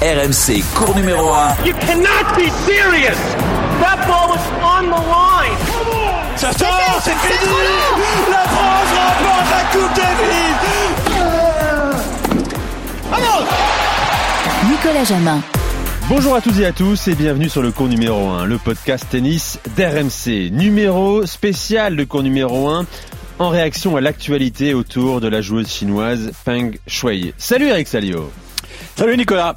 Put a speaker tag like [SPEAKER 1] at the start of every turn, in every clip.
[SPEAKER 1] RMC, cours numéro 1.
[SPEAKER 2] You cannot be serious. That ball was on the line.
[SPEAKER 3] Ça sort, c'est fini. La France remporte la Coupe Davis.
[SPEAKER 4] Vamos Nicolas Jamin.
[SPEAKER 5] Bonjour à toutes et à tous et bienvenue sur le cours numéro 1, le podcast tennis d'RMC. Numéro spécial de cours numéro 1 en réaction à l'actualité autour de la joueuse chinoise Peng Shuai. Salut Eric Salio.
[SPEAKER 6] Salut Nicolas.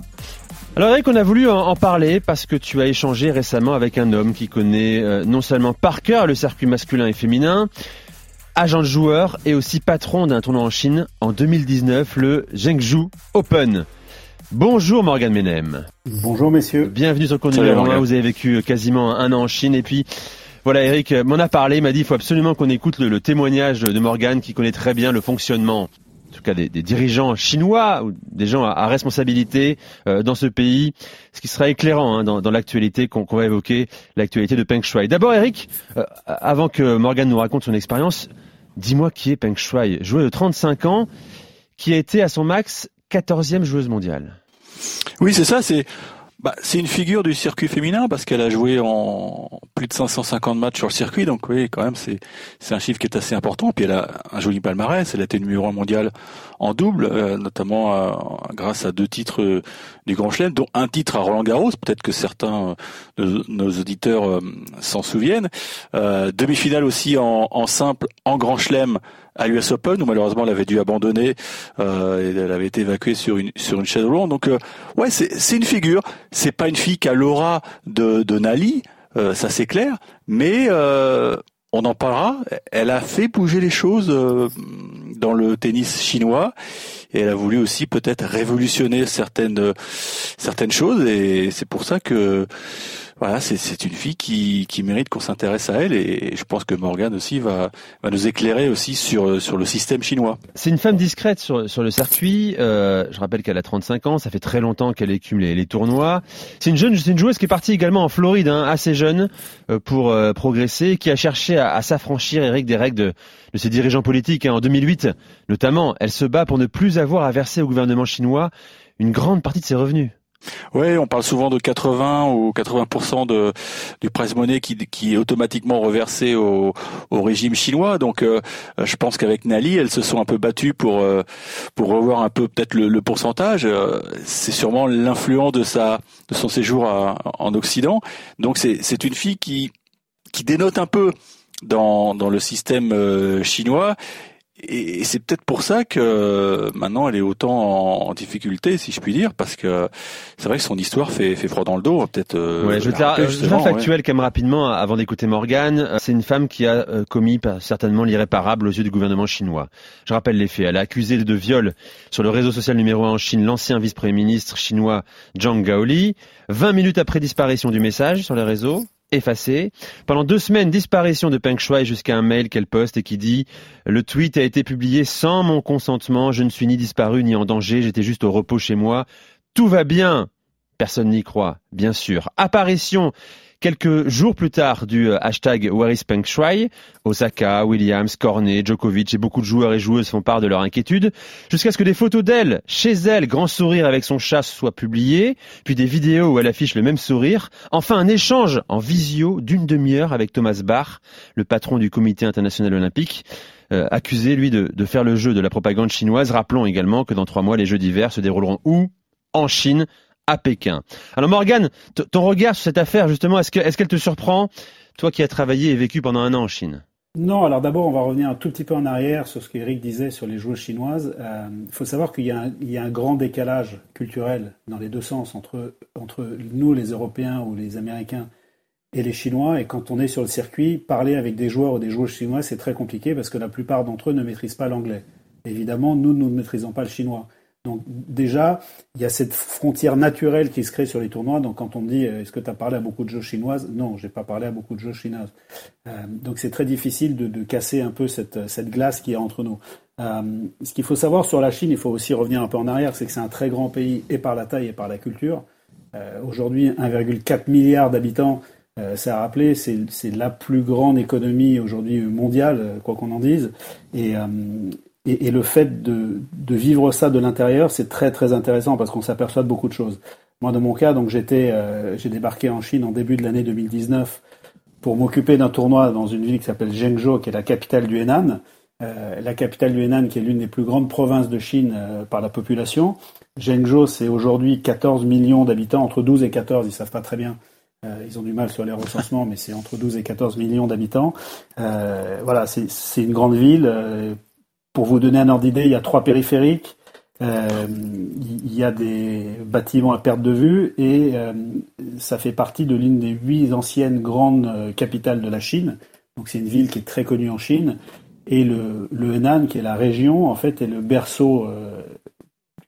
[SPEAKER 5] Alors Eric, on a voulu en parler parce que tu as échangé récemment avec un homme qui connaît euh, non seulement par cœur le circuit masculin et féminin, agent de joueur et aussi patron d'un tournoi en Chine en 2019, le Zhengzhou Open. Bonjour Morgan Menem.
[SPEAKER 7] Bonjour messieurs.
[SPEAKER 5] Bienvenue sur le cours numéro 1. Vous avez vécu quasiment un an en Chine et puis voilà, Eric m'en a parlé, m'a dit il faut absolument qu'on écoute le, témoignage de Morgan qui connaît très bien le fonctionnement en tout cas des, dirigeants chinois ou des gens à, responsabilité euh, dans ce pays, ce qui sera éclairant hein, dans, l'actualité qu'on va évoquer, l'actualité de Peng Shuai. D'abord, Eric, euh, avant que Morgan nous raconte son expérience, dis-moi qui est Peng Shuai, joueuse de 35 ans, qui a été à son max 14e joueuse mondiale.
[SPEAKER 6] Oui, c'est ça, c'est bah, c'est une figure du circuit féminin parce qu'elle a joué en plus de 550 matchs sur le circuit, donc oui, quand même, c'est un chiffre qui est assez important. Puis elle a un joli palmarès, elle a été numéro un mondial en double, euh, notamment euh, grâce à deux titres euh, du Grand Chelem, dont un titre à Roland Garros. Peut-être que certains de nos auditeurs s'en souviennent. Demi-finale aussi en simple en Grand Chelem à l'US Open où malheureusement elle avait dû abandonner euh, et elle avait été évacuée sur une sur une chaise roulante. Donc euh, ouais, c'est une figure. C'est pas une fille qui a l'aura de de Nali, euh, ça c'est clair, mais euh, on en parlera. Elle a fait bouger les choses dans le tennis chinois et elle a voulu aussi peut-être révolutionner certaines certaines choses et c'est pour ça que voilà, c'est une fille qui, qui mérite qu'on s'intéresse à elle et je pense que Morgan aussi va, va nous éclairer aussi sur, sur le système chinois.
[SPEAKER 5] C'est une femme discrète sur, sur le circuit. Euh, je rappelle qu'elle a 35 ans, ça fait très longtemps qu'elle écume les, les tournois. C'est une jeune, c'est une joueuse qui est partie également en Floride, hein, assez jeune euh, pour euh, progresser, qui a cherché à, s'affranchir, Eric, des règles de, de ses dirigeants politiques. Hein. En 2008, notamment, elle se bat pour ne plus avoir à verser au gouvernement chinois une grande partie de ses revenus.
[SPEAKER 6] Oui, on parle souvent de 80 ou 80% de, du presse monnaie qui, est automatiquement reversé au, au régime chinois. Donc, euh, je pense qu'avec Nali, elles se sont un peu battues pour euh, pour revoir un peu peut-être le, pourcentage. Euh, c'est sûrement l'influence de sa de son séjour en Occident. Donc, c'est c'est une fille qui qui dénote un peu dans dans le système chinois et c'est peut-être pour ça que euh, maintenant elle est autant en, difficulté, si je puis dire, parce que c'est vrai que son histoire fait, fait froid dans le dos. Peut-être.
[SPEAKER 5] Euh, ouais, je vais te factuel quand même rapidement avant d'écouter Morgane. C'est une femme qui a euh, commis certainement l'irréparable aux yeux du gouvernement chinois. Je rappelle les faits. Elle a accusé de viol sur le réseau social numéro 1 en Chine l'ancien vice-premier ministre chinois Zhang Gaoli. 20 minutes après disparition du message sur les réseaux, effacé. Pendant deux semaines, disparition de Peng Shuai jusqu'à un mail qu'elle poste et qui dit Le tweet a été publié sans mon consentement, je ne suis ni disparu ni en danger, j'étais juste au repos chez moi. Tout va bien. Personne n'y croit, bien sûr. Apparition Quelques jours plus tard du euh, hashtag Where is Peng Shuai, Osaka, Williams, Cornet, Djokovic et beaucoup de joueurs et joueuses font part de leur inquiétude, jusqu'à ce que des photos d'elle, chez elle, grand sourire avec son chat, soient publiées, puis des vidéos où elle affiche le même sourire, enfin un échange en visio d'une demi-heure avec Thomas Bach, le patron du comité international olympique, euh, accusé, lui, de, de faire le jeu de la propagande chinoise. Rappelons également que dans trois mois, les Jeux d'hiver se dérouleront où? En Chine, à Pékin. Alors Morgane, ton regard sur cette affaire, justement, est-ce qu'elle te surprend, toi qui as travaillé et vécu pendant un an en Chine?
[SPEAKER 7] Non, alors d'abord, on va revenir un tout petit peu en arrière sur ce qu'Éric disait sur les joueuses chinoises. Euh, il faut savoir qu'il y, a un grand décalage culturel dans les deux sens entre, entre nous, les Européens ou les Américains, et les Chinois. Et quand on est sur le circuit, parler avec des joueurs ou des joueuses chinois, c'est très compliqué parce que la plupart d'entre eux ne maîtrisent pas l'anglais. Évidemment, nous, nous ne maîtrisons pas le chinois. Donc déjà, il y a cette frontière naturelle qui se crée sur les tournois. Donc quand on me dit euh, est-ce que tu as parlé à beaucoup de jeux chinoises? Non, j'ai pas parlé à beaucoup de jeux chinoises. Euh, donc c'est très difficile de, casser un peu cette, glace qui est entre nous. Euh, ce qu'il faut savoir sur la Chine, il faut aussi revenir un peu en arrière, c'est que c'est un très grand pays et par la taille et par la culture. aujourd'hui, 1,4 milliard d'habitants, ça a rappelé, c'est la plus grande économie aujourd'hui mondiale, quoi qu'on en dise. Et, et, le fait de, de, vivre ça de l'intérieur, c'est très très intéressant parce qu'on s'aperçoit de beaucoup de choses. Moi, dans mon cas, donc j'étais, euh, j'ai débarqué en Chine en début de l'année 2019 pour m'occuper d'un tournoi dans une ville qui s'appelle Zhengzhou, qui est la capitale du Henan. Euh, la capitale du Henan, qui est l'une des plus grandes provinces de Chine euh, par la population. Zhengzhou, c'est aujourd'hui 14 millions d'habitants, entre 12 et 14, ils savent pas très bien. Euh, ils ont du mal sur les recensements, mais c'est entre 12 et 14 millions d'habitants. voilà, c'est une grande ville. Pour vous donner un ordre d'idée, il y a trois périphériques. il y a des bâtiments à perte de vue et ça fait partie de l'une des huit anciennes grandes capitales de la Chine. Donc c'est une ville qui est très connue en Chine et le, le Henan, qui est la région, en fait, est le berceau, euh,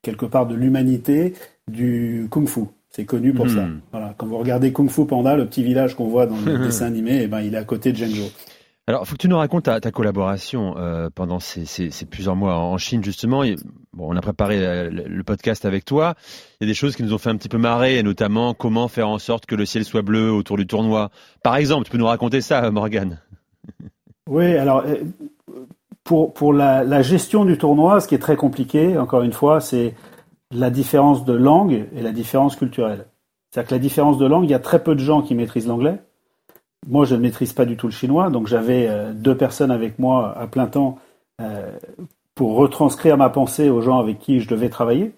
[SPEAKER 7] quelque part, de l'humanité du Kung Fu. C'est connu pour ça. Hmm. Voilà. Quand vous regardez Kung Fu Panda, le petit village qu'on voit dans le dessin animé, eh ben, il est à côté de Zhengzhou.
[SPEAKER 5] Alors, faut que tu nous racontes ta, collaboration euh, pendant ces, plusieurs mois en Chine, justement. on a préparé euh, le podcast avec toi. Il y a des choses qui nous ont fait un petit peu marrer, notamment comment faire en sorte que le ciel soit bleu autour du tournoi. Par exemple, tu peux nous raconter ça, Morgan
[SPEAKER 7] Oui, alors pour, la, gestion du tournoi, ce qui est très compliqué, encore une fois, c'est la différence de langue et la différence culturelle. C'est-à-dire que la différence de langue, il y a très peu de gens qui maîtrisent l'anglais. Moi, je ne maîtrise pas du tout le chinois, donc j'avais euh, deux personnes avec moi à plein temps euh, pour retranscrire ma pensée aux gens avec qui je devais travailler.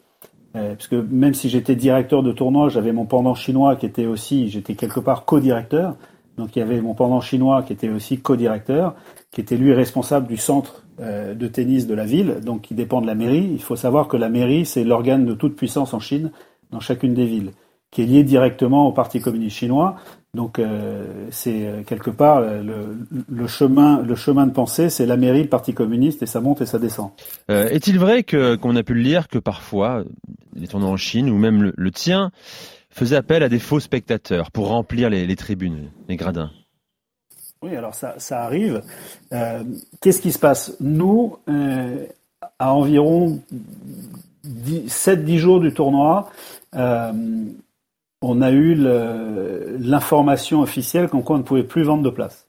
[SPEAKER 7] Euh, parce que même si j'étais directeur de tournoi, j'avais mon pendant chinois qui était aussi, j'étais quelque part co-directeur. Donc il y avait mon pendant chinois qui était aussi co-directeur, qui était lui responsable du centre euh, de tennis de la ville, donc qui dépend de la mairie. Il faut savoir que la mairie, c'est l'organe de toute puissance en Chine, dans chacune des villes, qui est lié directement au Parti communiste chinois. Donc euh, c'est euh, quelque part le, le, chemin, le chemin de pensée, c'est la mairie, le Parti communiste, et ça monte et ça descend.
[SPEAKER 5] Est-il vrai que qu'on a pu le lire que parfois les tournois en Chine ou même le, le tien faisait appel à des faux spectateurs pour remplir les, tribunes, les gradins?
[SPEAKER 7] Oui, alors ça, ça arrive. Euh, qu'est-ce qui se passe? Nous, euh, à environ 7-10 jours du tournoi, euh, on a eu l'information officielle qu'on ne pouvait plus vendre de place.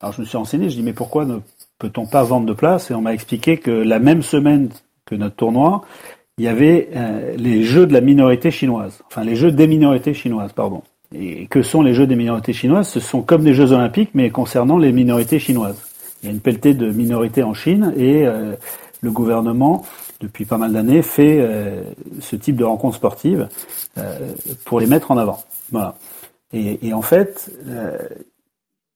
[SPEAKER 7] Alors je me suis renseigné, je dis mais pourquoi ne peut-on pas vendre de place? Et on m'a expliqué que la même semaine que notre tournoi, il y avait euh, les jeux de la minorité chinoise, enfin les jeux des minorités chinoises, pardon. Et que sont les jeux des minorités chinoises? Ce sont comme des Jeux olympiques, mais concernant les minorités chinoises. Il y a une pelletée de minorités en Chine et euh, le gouvernement, depuis pas mal d'années, fait euh, ce type de rencontres sportives pour les mettre en avant. Voilà. Et, et en fait,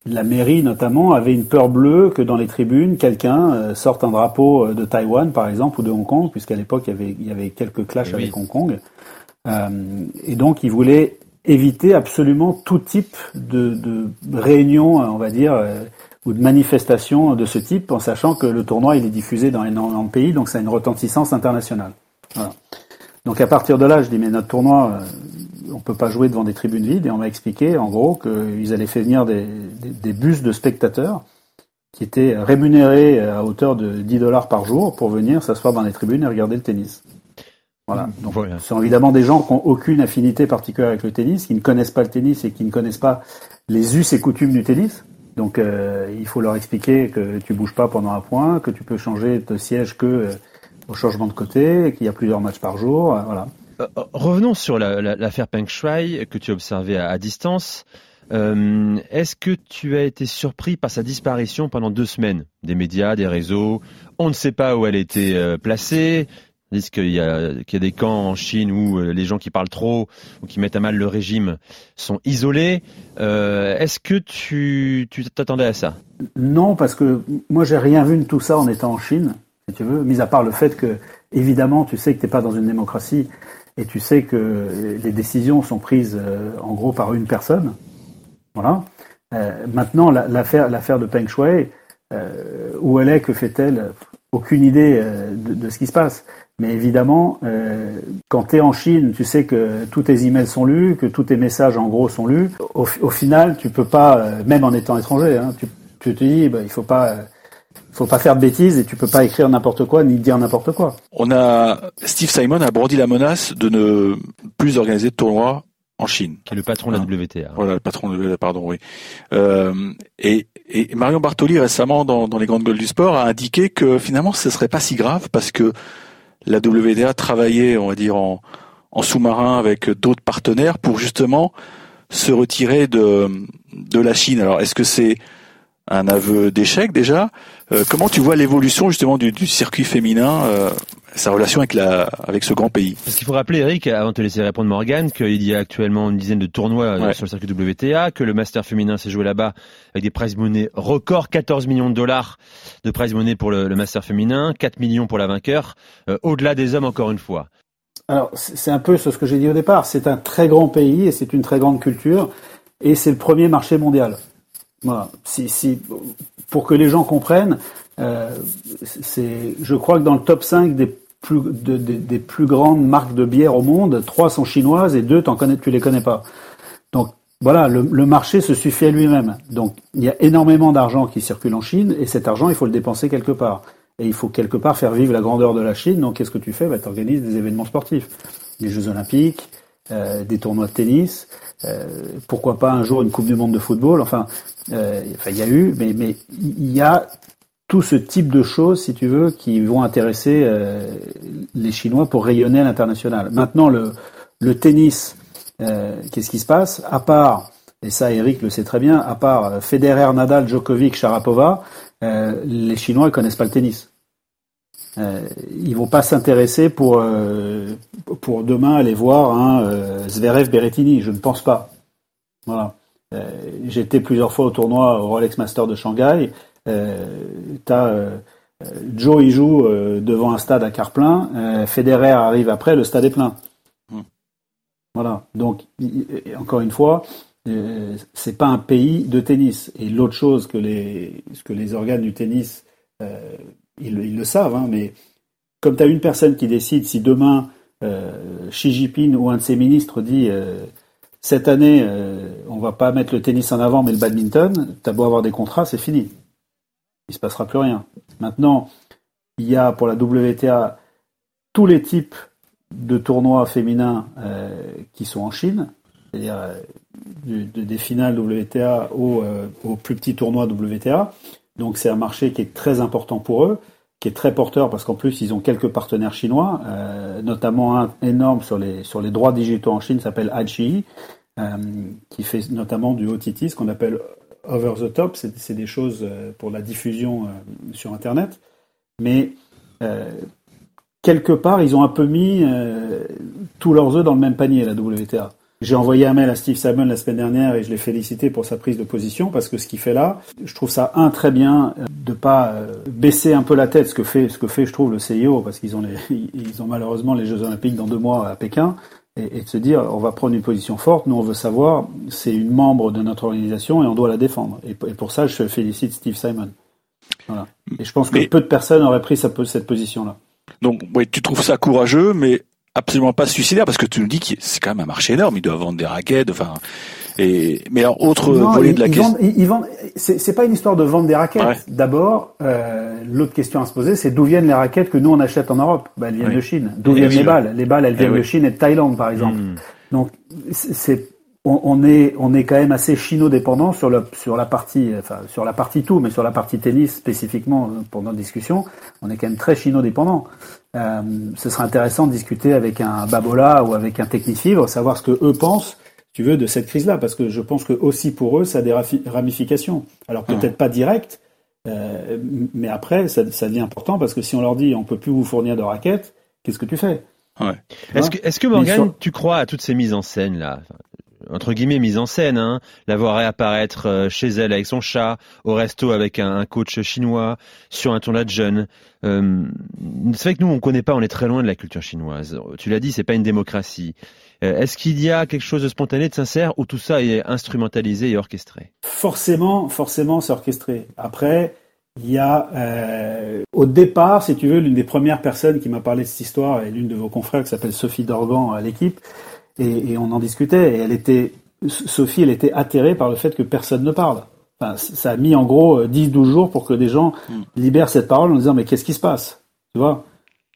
[SPEAKER 7] la mairie notamment avait une peur bleue que dans les tribunes, quelqu'un euh, sorte un drapeau euh, de Taïwan, par exemple, ou de Hong Kong, puisqu'à l'époque, il y avait, il y avait quelques clashs eh avec Hong Kong. Euh, et donc, ils voulaient éviter absolument tout type de, de réunion, on va dire, ou de manifestation de ce type, en sachant que le tournoi, il est diffusé dans énormément de pays, donc ça a une retentissance internationale. Voilà. Donc à partir de là, je dis, mais notre tournoi, on peut pas jouer devant des tribunes vides. Et on m'a expliqué, en gros, qu'ils allaient faire venir des, bus de spectateurs qui étaient rémunérés à hauteur de 10 dollars par jour pour venir s'asseoir dans les tribunes et regarder le tennis. Voilà. Mmh, Donc, ce sont évidemment des gens qui n'ont aucune affinité particulière avec le tennis, qui ne connaissent pas le tennis et qui ne connaissent pas les us et coutumes du tennis. Donc, euh, il faut leur expliquer que tu bouges pas pendant un point, que tu peux changer de siège que euh, au changement de côté, qu'il y a plusieurs matchs par jour. Euh, voilà.
[SPEAKER 5] Euh, revenons sur l'affaire Peng Shuai que tu as observée à, distance. Est-ce que tu as été surpris par sa disparition pendant deux semaines? Des médias, des réseaux, on ne sait pas où elle était placée. Disent qu'il y, a, y a des camps en Chine où les gens qui parlent trop ou qui mettent à mal le régime sont isolés. est-ce que tu, t'attendais à ça?
[SPEAKER 7] Non, parce que moi j'ai rien vu de tout ça en étant en Chine, si tu veux, mis à part le fait que, évidemment, tu sais que tu n'es pas dans une démocratie et tu sais que les décisions sont prises euh, en gros par une personne. Voilà. Euh, maintenant, l'affaire, de Peng Shui, euh, où elle est, que fait-elle? Aucune idée de, ce qui se passe. Mais évidemment, quand tu es en Chine, tu sais que tous tes emails sont lus, que tous tes messages en gros sont lus. Au, final, tu peux pas, même en étant étranger, hein, tu, tu, te dis, bah, il faut pas faut pas faire de bêtises et tu peux pas écrire n'importe quoi ni dire n'importe quoi.
[SPEAKER 6] On a Steve Simon a brandi la menace de ne plus organiser de tournoi en Chine.
[SPEAKER 5] Qui est le patron de la
[SPEAKER 6] Hein.
[SPEAKER 5] WTA.
[SPEAKER 6] Voilà, le patron de pardon, oui. Euh, et, et Marion Bartoli récemment dans, dans les grandes gueules du sport a indiqué que finalement ce serait pas si grave parce que la WTA travaillait, on va dire, en, en sous-marin avec d'autres partenaires pour justement se retirer de, de la Chine. Alors est-ce que c'est un aveu d'échec déjà? Euh, Comment tu vois l'évolution justement du, du circuit féminin, euh, sa relation avec la avec ce grand pays
[SPEAKER 5] Parce qu'il faut rappeler, Eric, avant de te laisser répondre Morgan, qu'il y a actuellement une dizaine de tournois euh,
[SPEAKER 6] Ouais.
[SPEAKER 5] sur le circuit WTA, que le Master féminin s'est joué là-bas avec des prize money records, 14 millions de dollars de prize money pour le, le Master féminin, 4 millions pour la vainqueur, euh, au-delà des hommes encore une fois.
[SPEAKER 7] Alors, c'est c'est un peu ce que j'ai dit au départ. C'est un très grand pays et c'est une très grande culture et c'est le premier marché mondial. Voilà. Si, si, pour que les gens comprennent, euh, c'est, je crois que dans le top 5 des plus, de- des- des plus grandes marques de bière au monde, trois sont chinoises et deux, t'en connais, tu les connais pas. Donc, voilà, le, le marché se suffit à lui-même. Donc, il y a énormément d'argent qui circule en Chine et cet argent, il faut le dépenser quelque part. Et il faut quelque part faire vivre la grandeur de la Chine. Donc, qu'est-ce que tu fais? Bah, Tu organises des événements sportifs, des Jeux Olympiques, euh, des tournois de tennis, euh, pourquoi pas un jour une Coupe du Monde de football. Enfin, euh, enfin, il y a eu, mais mais il y a tout ce type de choses, si tu veux, qui vont intéresser euh, les Chinois pour rayonner à l'international. Maintenant, le, tennis, euh, qu'est-ce qui se passe? À part, et ça Eric le sait très bien, à part euh, Federer, Nadal, Djokovic, Sharapova, les Chinois ils connaissent pas le tennis. Euh, ils vont pas s'intéresser pour pour demain aller voir Zverev Berrettini, je ne pense pas. Voilà. Été plusieurs fois au tournoi au Rolex Master de Shanghai. Euh, T'as euh, Joe il joue euh, devant un stade à quart plein. Federer arrive après, le stade est plein.
[SPEAKER 6] Hmm.
[SPEAKER 7] Voilà. Donc encore une fois, euh, c'est pas un pays de tennis. Et l'autre chose que les ce que les organes du tennis euh, ils, le- ils le savent, hein, mais comme tu as une personne qui décide si demain euh, Xi Jinping ou un de ses ministres dit cette année on va pas mettre le tennis en avant mais le badminton, t'as beau avoir des contrats, c'est fini. Il se passera plus rien. Maintenant, il y a pour la WTA tous les types de tournois féminins euh, qui sont en Chine, c'est-à-dire euh, des finales WTA euh, au plus petit tournoi WTA. Donc c'est un marché qui est très important pour eux, qui est très porteur parce qu'en plus ils ont quelques partenaires chinois, notamment un énorme sur les sur les droits digitaux en Chine s'appelle Aichi, euh, qui fait notamment du OTT, ce qu'on appelle over the top, c'est des choses euh, pour la diffusion euh, sur Internet, mais euh, quelque part ils ont un peu mis tous leurs œufs dans le même panier la WTA. J'ai envoyé un mail à Steve Simon la semaine dernière et je l'ai félicité pour sa prise de position parce que ce qu'il fait là, je trouve ça un très bien de pas baisser un peu la tête ce que fait ce que fait je trouve le CIO parce qu'ils ont ils ont malheureusement les Jeux Olympiques dans deux mois à Pékin et, et de se dire on va prendre une position forte, nous on veut savoir c'est une membre de notre organisation et on doit la défendre et, et pour ça je félicite Steve Simon. Voilà. Et je pense que
[SPEAKER 6] Mais-
[SPEAKER 7] peu de personnes auraient pris cette position là.
[SPEAKER 6] Donc, ouais, tu trouves ça courageux, mais absolument pas suicidaire, parce que tu nous dis que c'est quand même un marché énorme. Ils doivent vendre des raquettes, enfin. Et mais alors, autre
[SPEAKER 7] Non,
[SPEAKER 6] volet
[SPEAKER 7] ils-
[SPEAKER 6] de la
[SPEAKER 7] ils
[SPEAKER 6] question.
[SPEAKER 7] vendent- ils- ils vendent- C'est c'est pas une histoire de vendre des raquettes.
[SPEAKER 6] Ouais.
[SPEAKER 7] D'abord, euh, l'autre question à se poser, c'est d'où viennent les raquettes que nous on achète en Europe? Bah, Elles viennent
[SPEAKER 6] Oui.
[SPEAKER 7] de Chine. D'où
[SPEAKER 6] Eh
[SPEAKER 7] viennent
[SPEAKER 6] oui,
[SPEAKER 7] les balles? Les balles, elles
[SPEAKER 6] Eh
[SPEAKER 7] viennent de
[SPEAKER 6] oui.
[SPEAKER 7] Chine et de Thaïlande, par exemple.
[SPEAKER 5] Hmm.
[SPEAKER 7] Donc, c'est- on, on est on est quand même assez chino-dépendant sur le sur la partie enfin sur la partie tout, mais sur la partie tennis spécifiquement euh, pour notre discussion, on est quand même très chino-dépendant. Euh, ce serait intéressant de discuter avec un Babola ou avec un Technifibre, savoir ce que eux pensent, tu veux, de cette crise-là, parce que je pense que aussi pour eux, ça a des ramifications. Alors peut-être pas directes, euh, mais après, ça, ça devient important parce que si on leur dit on peut plus vous fournir de raquettes, qu'est-ce que tu fais?
[SPEAKER 6] Ouais.
[SPEAKER 5] Est-ce que, Morgan,
[SPEAKER 7] sur-
[SPEAKER 5] tu crois à toutes ces mises en scène là entre guillemets mise en scène, hein, la voir réapparaître euh, chez elle avec son chat, au resto avec un, coach chinois, sur un tournoi de jeunes. Euh, c'est vrai que nous on connaît pas, on est très loin de la culture chinoise. Tu l'as dit, c'est pas une démocratie. Euh, Est-ce qu'il y a quelque chose de spontané, de sincère, ou tout ça est instrumentalisé et orchestré?
[SPEAKER 7] Forcément, forcément, c'est orchestré. Après, il y a euh, au départ, si tu veux, l'une des premières personnes qui m'a parlé de cette histoire est l'une de vos confrères qui s'appelle Sophie Dorgan à l'équipe, et, et on en discutait. Et elle était, Sophie, elle était atterrée par le fait que personne ne parle. Enfin, ça a mis en gros 10-12 jours pour que des gens libèrent cette parole en disant mais qu'est-ce qui se passe, tu vois?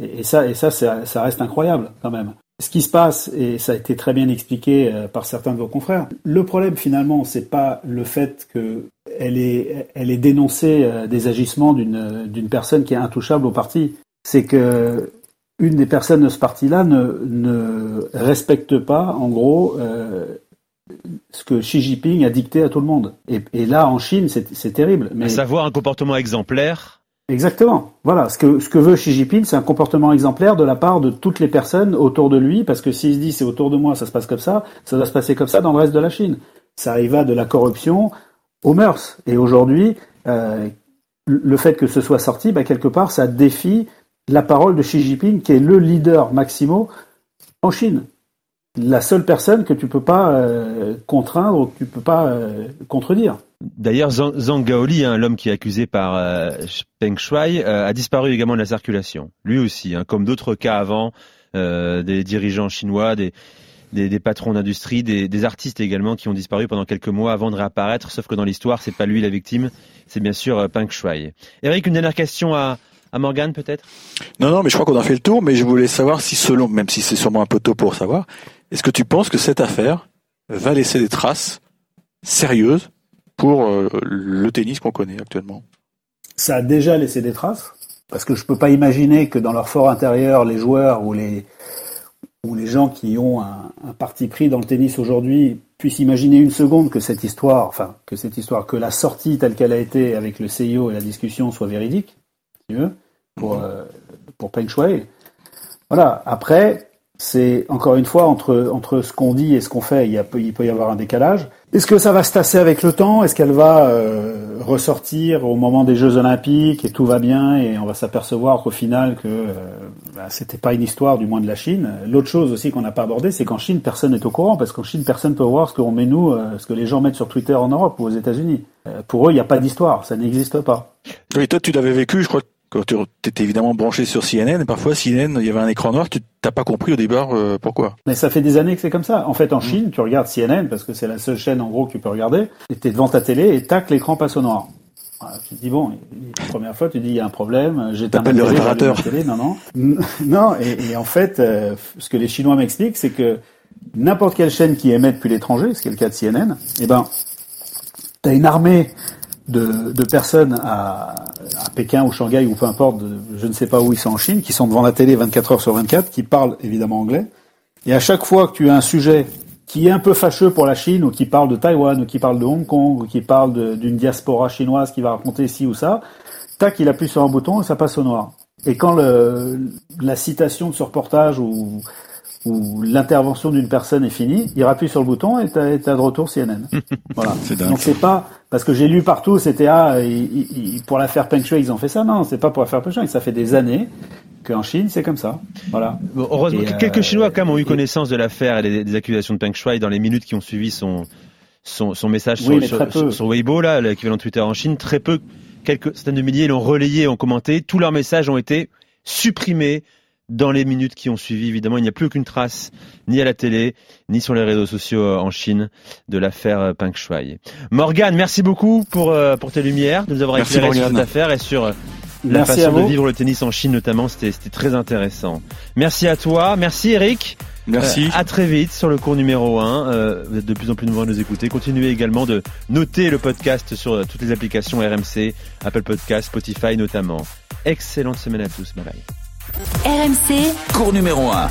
[SPEAKER 7] Et, et ça, et ça, ça, ça reste incroyable quand même. ce qui se passe, et ça a été très bien expliqué euh, par certains de vos confrères, le problème finalement, c'est pas le fait qu'elle ait, elle ait dénoncé euh, des agissements d'une personne qui est intouchable au parti. C'est que une des personnes de ce parti-là ne, ne respecte pas, en gros, euh, ce que Xi Jinping a dicté à tout le monde. Et, et là, en Chine, c'est, terrible.
[SPEAKER 5] Mais... À savoir un comportement exemplaire
[SPEAKER 7] Exactement. Voilà, ce que ce que veut Xi Jinping, c'est un comportement exemplaire de la part de toutes les personnes autour de lui, parce que s'il se dit c'est autour de moi, ça se passe comme ça, ça doit se passer comme ça dans le reste de la Chine. Ça arriva de la corruption aux mœurs. Et aujourd'hui, euh, le fait que ce soit sorti, bah, quelque part, ça défie la parole de Xi Jinping, qui est le leader maximo en Chine la seule personne que tu peux pas euh, contraindre ou que tu peux pas euh, contredire.
[SPEAKER 5] D'ailleurs, Zhang Gaoli, hein, l'homme qui est accusé par euh, Peng Shuai, a disparu également de la circulation. Lui aussi, hein, comme d'autres cas avant, des dirigeants chinois, des, des, patrons d'industrie, des, artistes également qui ont disparu pendant quelques mois avant de réapparaître. Sauf que dans l'histoire, c'est pas lui la victime, c'est bien sûr Peng Shuai. Eric, une dernière question à, à Morgane peut-être
[SPEAKER 6] Non, non, mais je crois qu'on a fait le tour. Mais je voulais savoir si, selon, même si c'est sûrement un peu tôt pour savoir, est-ce que tu penses que cette affaire va laisser des traces sérieuses pour euh, le tennis qu'on connaît actuellement?
[SPEAKER 7] Ça a déjà laissé des traces, parce que je ne peux pas imaginer que dans leur fort intérieur, les joueurs ou les, ou les gens qui ont un, parti pris dans le tennis aujourd'hui puissent imaginer une seconde que cette histoire, enfin que cette histoire, que la sortie telle qu'elle a été avec le CIO et la discussion soit véridique, si tu veux, pour, euh, pour Peng Shuai. Voilà. Après, c'est encore une fois entre entre ce qu'on dit et ce qu'on fait, il, y il peut y avoir un décalage. Est-ce que ça va se tasser avec le temps? Est-ce qu'elle va euh, ressortir au moment des Jeux Olympiques et tout va bien et on va s'apercevoir au final que euh, bah, c'était pas une histoire du moins de la Chine? L'autre chose aussi qu'on n'a pas abordé, c'est qu'en Chine personne n'est au courant parce qu'en Chine personne peut voir ce qu'on met nous, euh, ce que les gens mettent sur Twitter en Europe ou aux États-Unis. Pour eux, il n'y a pas d'histoire, ça n'existe pas.
[SPEAKER 6] Oui, toi tu l'avais vécu, je crois quand tu étais évidemment branché sur CNN, et parfois CNN, il y avait un écran noir, tu n'as pas compris au début euh, pourquoi.
[SPEAKER 7] Mais ça fait des années que c'est comme ça. En fait, en mm. Chine, tu regardes CNN, parce que c'est la seule chaîne en gros que tu peux regarder, tu es devant ta télé et tac, l'écran passe au noir. tu te dis, bon, la première fois, tu dis, il y a un problème,
[SPEAKER 6] j'éteins le réparateur.
[SPEAKER 7] Télé, non, non. non, et, en fait, euh, ce que les Chinois m'expliquent, c'est que n'importe quelle chaîne qui émet depuis l'étranger, ce qui est le cas de CNN, eh ben, t'as une armée de, de personnes à, à, Pékin ou Shanghai ou peu importe, je ne sais pas où ils sont en Chine, qui sont devant la télé 24 heures sur 24, qui parlent évidemment anglais. Et à chaque fois que tu as un sujet qui est un peu fâcheux pour la Chine, ou qui parle de Taïwan, ou qui parle de Hong Kong, ou qui parle d'une diaspora chinoise qui va raconter ci ou ça, tac, il appuie sur un bouton et ça passe au noir. Et quand le, la citation de ce reportage ou, où l'intervention d'une personne est finie, il appuie sur le bouton et t'as de retour CNN. voilà. Donc c'est pas parce que j'ai lu partout, c'était ah pour l'affaire Peng Shui ils ont fait ça. Non, c'est pas pour l'affaire Peng Shui, ça fait des années qu'en Chine c'est comme ça. Voilà.
[SPEAKER 5] heureusement, quelques euh, Chinois quand même ont eu connaissance de l'affaire et des, accusations de Peng Shui dans les minutes qui ont suivi son son, son message sur, sur, sur, Weibo là, l'équivalent Twitter en Chine. Très peu, quelques centaines de milliers l'ont relayé, ont commenté. Tous leurs messages ont été supprimés dans les minutes qui ont suivi, évidemment, il n'y a plus aucune trace, ni à la télé, ni sur les réseaux sociaux euh, en Chine, de l'affaire euh, Peng Shuai. Morgane, merci beaucoup pour, euh, pour tes lumières, de nous avoir éclairé sur cette affaire et sur la façon de vivre le tennis en Chine notamment. C'était très intéressant. Merci à toi. Merci Eric.
[SPEAKER 6] Merci.
[SPEAKER 5] à très vite sur le cours numéro 1. vous êtes de plus en plus nombreux à nous écouter. Continuez également de noter le podcast sur toutes les applications RMC, Apple Podcast, Spotify notamment. Excellente semaine à tous. Bye bye.
[SPEAKER 4] RMC,
[SPEAKER 1] cours numéro 1.